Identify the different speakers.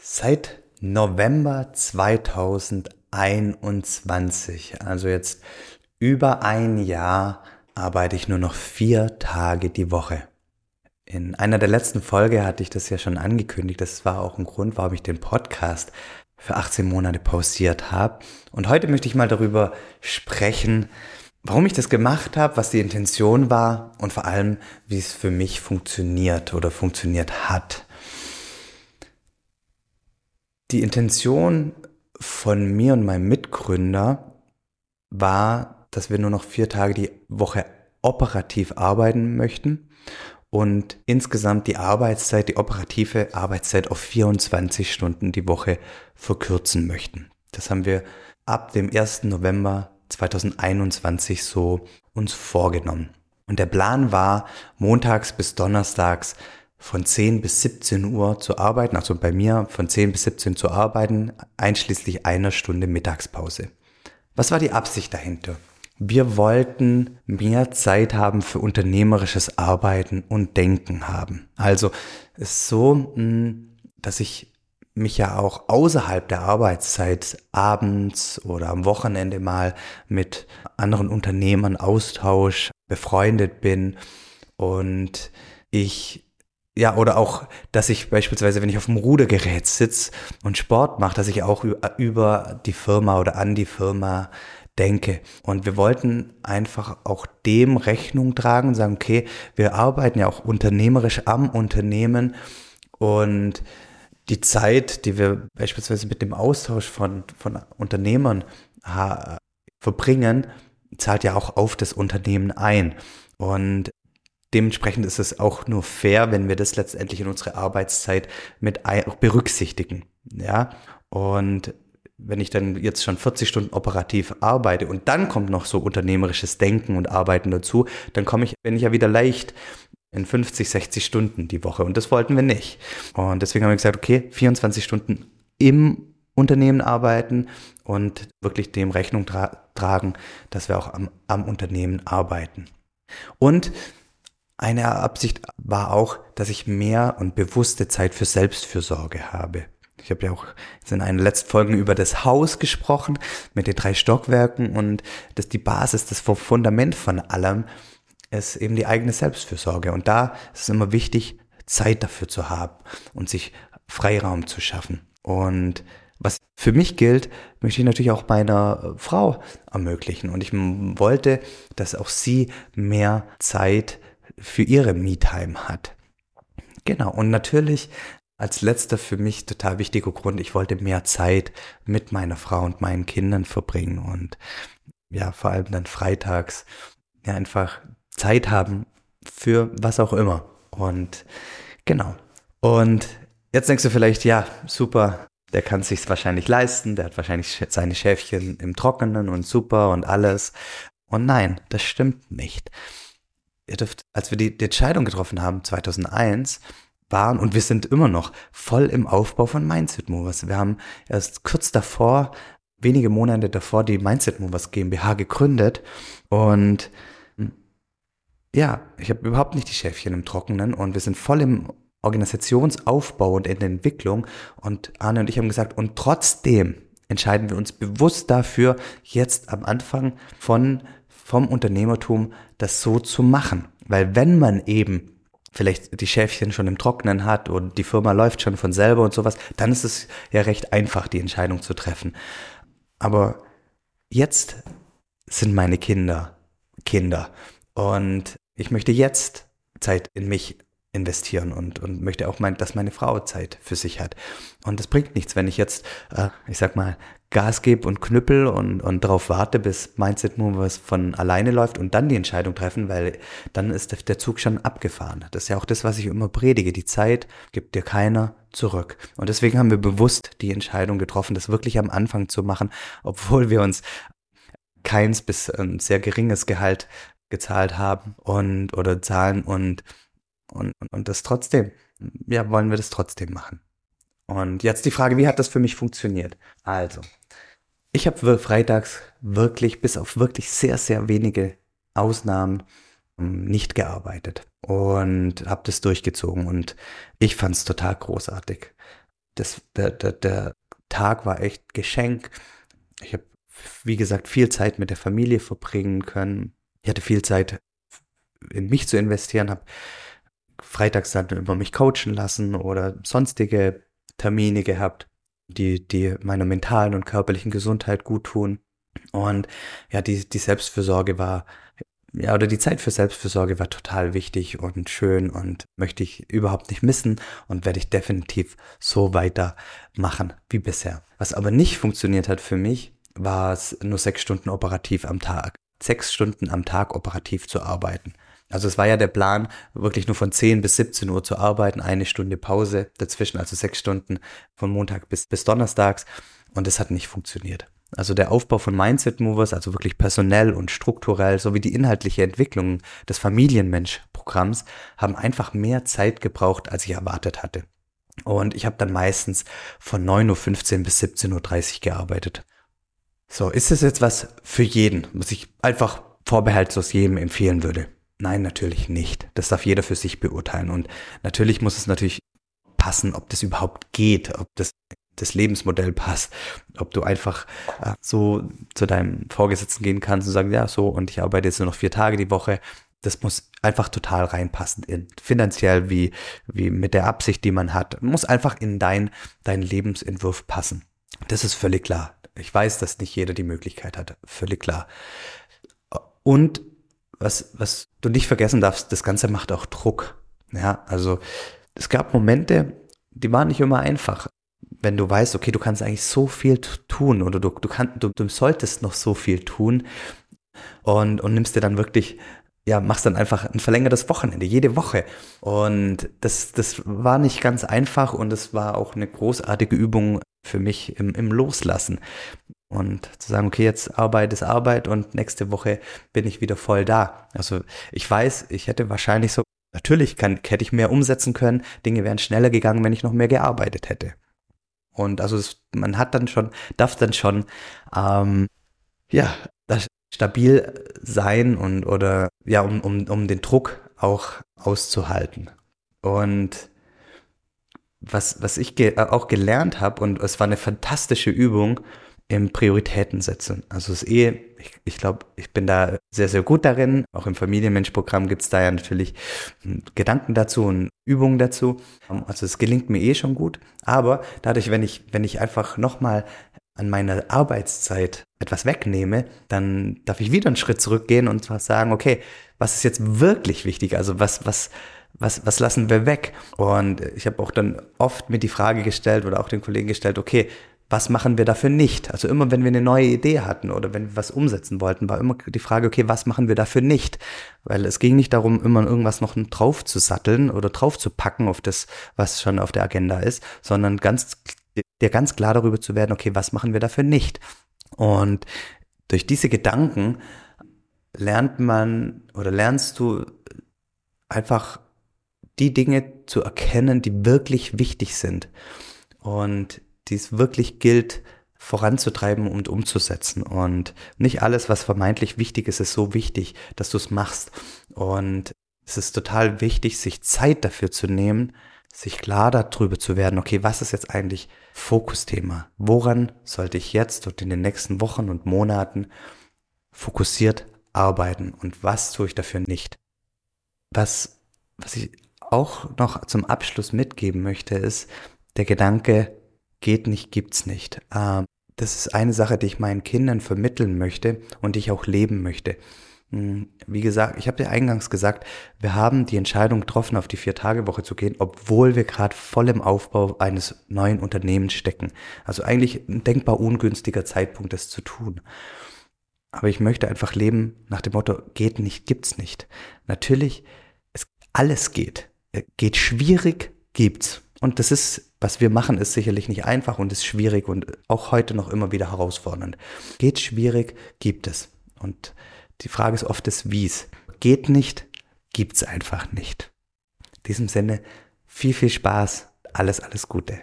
Speaker 1: Seit November 2021, also jetzt über ein Jahr, arbeite ich nur noch vier Tage die Woche. In einer der letzten Folge hatte ich das ja schon angekündigt. Das war auch ein Grund, warum ich den Podcast für 18 Monate pausiert habe. Und heute möchte ich mal darüber sprechen, warum ich das gemacht habe, was die Intention war und vor allem, wie es für mich funktioniert oder funktioniert hat. Die Intention von mir und meinem Mitgründer war, dass wir nur noch vier Tage die Woche operativ arbeiten möchten und insgesamt die Arbeitszeit, die operative Arbeitszeit auf 24 Stunden die Woche verkürzen möchten. Das haben wir ab dem 1. November 2021 so uns vorgenommen. Und der Plan war, montags bis donnerstags von 10 bis 17 Uhr zu arbeiten, also bei mir von 10 bis 17 zu arbeiten, einschließlich einer Stunde Mittagspause. Was war die Absicht dahinter? Wir wollten mehr Zeit haben für unternehmerisches Arbeiten und Denken haben. Also es ist so, hm, dass ich mich ja auch außerhalb der Arbeitszeit abends oder am Wochenende mal mit anderen Unternehmern austausch, befreundet bin und ich ja, oder auch, dass ich beispielsweise, wenn ich auf dem Rudergerät sitze und Sport mache, dass ich auch über die Firma oder an die Firma denke. Und wir wollten einfach auch dem Rechnung tragen und sagen, okay, wir arbeiten ja auch unternehmerisch am Unternehmen und die Zeit, die wir beispielsweise mit dem Austausch von, von Unternehmern verbringen, zahlt ja auch auf das Unternehmen ein. Und dementsprechend ist es auch nur fair, wenn wir das letztendlich in unsere Arbeitszeit mit berücksichtigen. Ja, und wenn ich dann jetzt schon 40 Stunden operativ arbeite und dann kommt noch so unternehmerisches Denken und Arbeiten dazu, dann komme ich, wenn ich ja wieder leicht in 50, 60 Stunden die Woche und das wollten wir nicht. Und deswegen haben wir gesagt, okay, 24 Stunden im Unternehmen arbeiten und wirklich dem Rechnung tra tragen, dass wir auch am, am Unternehmen arbeiten. Und eine Absicht war auch, dass ich mehr und bewusste Zeit für Selbstfürsorge habe. Ich habe ja auch in einer letzten Folge über das Haus gesprochen mit den drei Stockwerken und das die Basis, das Fundament von allem ist eben die eigene Selbstfürsorge. Und da ist es immer wichtig, Zeit dafür zu haben und sich Freiraum zu schaffen. Und was für mich gilt, möchte ich natürlich auch meiner Frau ermöglichen. Und ich wollte, dass auch sie mehr Zeit für ihre Me-Time hat. Genau. Und natürlich als letzter für mich total wichtiger Grund, ich wollte mehr Zeit mit meiner Frau und meinen Kindern verbringen und ja, vor allem dann freitags ja einfach Zeit haben für was auch immer. Und genau. Und jetzt denkst du vielleicht, ja, super, der kann sich's wahrscheinlich leisten, der hat wahrscheinlich seine Schäfchen im Trockenen und super und alles. Und nein, das stimmt nicht. Ihr dürft, als wir die, die Entscheidung getroffen haben, 2001, waren und wir sind immer noch voll im Aufbau von Mindset Movers. Wir haben erst kurz davor, wenige Monate davor, die Mindset Movers GmbH gegründet. Und ja, ich habe überhaupt nicht die Schäfchen im Trockenen. Und wir sind voll im Organisationsaufbau und in der Entwicklung. Und Arne und ich haben gesagt, und trotzdem entscheiden wir uns bewusst dafür, jetzt am Anfang von, vom Unternehmertum das so zu machen. Weil wenn man eben vielleicht die Schäfchen schon im Trocknen hat und die Firma läuft schon von selber und sowas, dann ist es ja recht einfach, die Entscheidung zu treffen. Aber jetzt sind meine Kinder Kinder und ich möchte jetzt Zeit in mich investieren und, und möchte auch, mein, dass meine Frau Zeit für sich hat. Und das bringt nichts, wenn ich jetzt, äh, ich sag mal, Gas gebe und knüppel und, und darauf warte, bis Mindset Movers von alleine läuft und dann die Entscheidung treffen, weil dann ist der Zug schon abgefahren. Das ist ja auch das, was ich immer predige. Die Zeit gibt dir keiner zurück. Und deswegen haben wir bewusst die Entscheidung getroffen, das wirklich am Anfang zu machen, obwohl wir uns keins bis ein sehr geringes Gehalt gezahlt haben und oder zahlen und und, und, und das trotzdem, ja, wollen wir das trotzdem machen. Und jetzt die Frage, wie hat das für mich funktioniert? Also, ich habe freitags wirklich, bis auf wirklich sehr, sehr wenige Ausnahmen, ähm, nicht gearbeitet und habe das durchgezogen und ich fand es total großartig. das, der, der, der Tag war echt Geschenk. Ich habe, wie gesagt, viel Zeit mit der Familie verbringen können. Ich hatte viel Zeit in mich zu investieren, habe freitags dann über mich coachen lassen oder sonstige Termine gehabt, die, die meiner mentalen und körperlichen Gesundheit gut tun. Und ja, die, die Selbstfürsorge war, ja, oder die Zeit für Selbstfürsorge war total wichtig und schön und möchte ich überhaupt nicht missen und werde ich definitiv so weitermachen wie bisher. Was aber nicht funktioniert hat für mich, war es nur sechs Stunden operativ am Tag. Sechs Stunden am Tag operativ zu arbeiten. Also es war ja der Plan, wirklich nur von 10 bis 17 Uhr zu arbeiten, eine Stunde Pause dazwischen, also sechs Stunden von Montag bis, bis Donnerstags. Und es hat nicht funktioniert. Also der Aufbau von Mindset Movers, also wirklich personell und strukturell, sowie die inhaltliche Entwicklung des Familienmensch-Programms haben einfach mehr Zeit gebraucht, als ich erwartet hatte. Und ich habe dann meistens von 9.15 Uhr bis 17.30 Uhr gearbeitet. So, ist es jetzt was für jeden, was ich einfach vorbehaltlos jedem empfehlen würde? Nein, natürlich nicht. Das darf jeder für sich beurteilen. Und natürlich muss es natürlich passen, ob das überhaupt geht, ob das das Lebensmodell passt, ob du einfach äh, so zu deinem Vorgesetzten gehen kannst und sagen, ja, so, und ich arbeite jetzt nur noch vier Tage die Woche. Das muss einfach total reinpassen, in, finanziell wie, wie mit der Absicht, die man hat. Muss einfach in dein, dein Lebensentwurf passen. Das ist völlig klar. Ich weiß, dass nicht jeder die Möglichkeit hat. Völlig klar. Und was, was du nicht vergessen darfst, das Ganze macht auch Druck. Ja, also es gab Momente, die waren nicht immer einfach. Wenn du weißt, okay, du kannst eigentlich so viel tun oder du, du, kann, du, du solltest noch so viel tun und, und nimmst dir dann wirklich ja, machst dann einfach ein verlängertes Wochenende, jede Woche. Und das, das war nicht ganz einfach und es war auch eine großartige Übung für mich im, im Loslassen. Und zu sagen, okay, jetzt Arbeit ist Arbeit und nächste Woche bin ich wieder voll da. Also ich weiß, ich hätte wahrscheinlich so, natürlich kann, hätte ich mehr umsetzen können, Dinge wären schneller gegangen, wenn ich noch mehr gearbeitet hätte. Und also es, man hat dann schon, darf dann schon, ähm, ja, stabil sein und oder ja, um, um, um den Druck auch auszuhalten. Und was, was ich ge auch gelernt habe, und es war eine fantastische Übung, im Prioritäten setzen. Also es ist eh, ich, ich glaube, ich bin da sehr, sehr gut darin. Auch im Familienmensch-Programm gibt es da ja natürlich hm, Gedanken dazu und Übungen dazu. Also es gelingt mir eh schon gut. Aber dadurch, wenn ich, wenn ich einfach nochmal an meiner Arbeitszeit etwas wegnehme, dann darf ich wieder einen Schritt zurückgehen und sagen, okay, was ist jetzt wirklich wichtig? Also was, was, was, was lassen wir weg? Und ich habe auch dann oft mir die Frage gestellt oder auch den Kollegen gestellt, okay, was machen wir dafür nicht? Also immer, wenn wir eine neue Idee hatten oder wenn wir was umsetzen wollten, war immer die Frage, okay, was machen wir dafür nicht? Weil es ging nicht darum, immer irgendwas noch drauf zu satteln oder drauf zu packen auf das, was schon auf der Agenda ist, sondern ganz, dir ganz klar darüber zu werden, okay, was machen wir dafür nicht? Und durch diese Gedanken lernt man oder lernst du einfach die Dinge zu erkennen, die wirklich wichtig sind. Und die es wirklich gilt voranzutreiben und umzusetzen. Und nicht alles, was vermeintlich wichtig ist, ist so wichtig, dass du es machst. Und es ist total wichtig, sich Zeit dafür zu nehmen, sich klar darüber zu werden, okay, was ist jetzt eigentlich Fokusthema? Woran sollte ich jetzt und in den nächsten Wochen und Monaten fokussiert arbeiten und was tue ich dafür nicht? Was, was ich auch noch zum Abschluss mitgeben möchte, ist der Gedanke, geht nicht, gibt's nicht. Ähm, das ist eine Sache, die ich meinen Kindern vermitteln möchte und die ich auch leben möchte. Hm, wie gesagt, ich habe dir eingangs gesagt, wir haben die Entscheidung getroffen, auf die Vier-Tage-Woche zu gehen, obwohl wir gerade voll im Aufbau eines neuen Unternehmens stecken. Also eigentlich ein denkbar ungünstiger Zeitpunkt, das zu tun. Aber ich möchte einfach leben nach dem Motto, geht nicht, gibt's nicht. Natürlich, es, alles geht. Geht schwierig, gibt's. Und das ist, was wir machen, ist sicherlich nicht einfach und ist schwierig und auch heute noch immer wieder herausfordernd. Geht schwierig, gibt es. Und die Frage ist oft des Wies. Geht nicht, gibt's einfach nicht. In diesem Sinne, viel, viel Spaß, alles, alles Gute.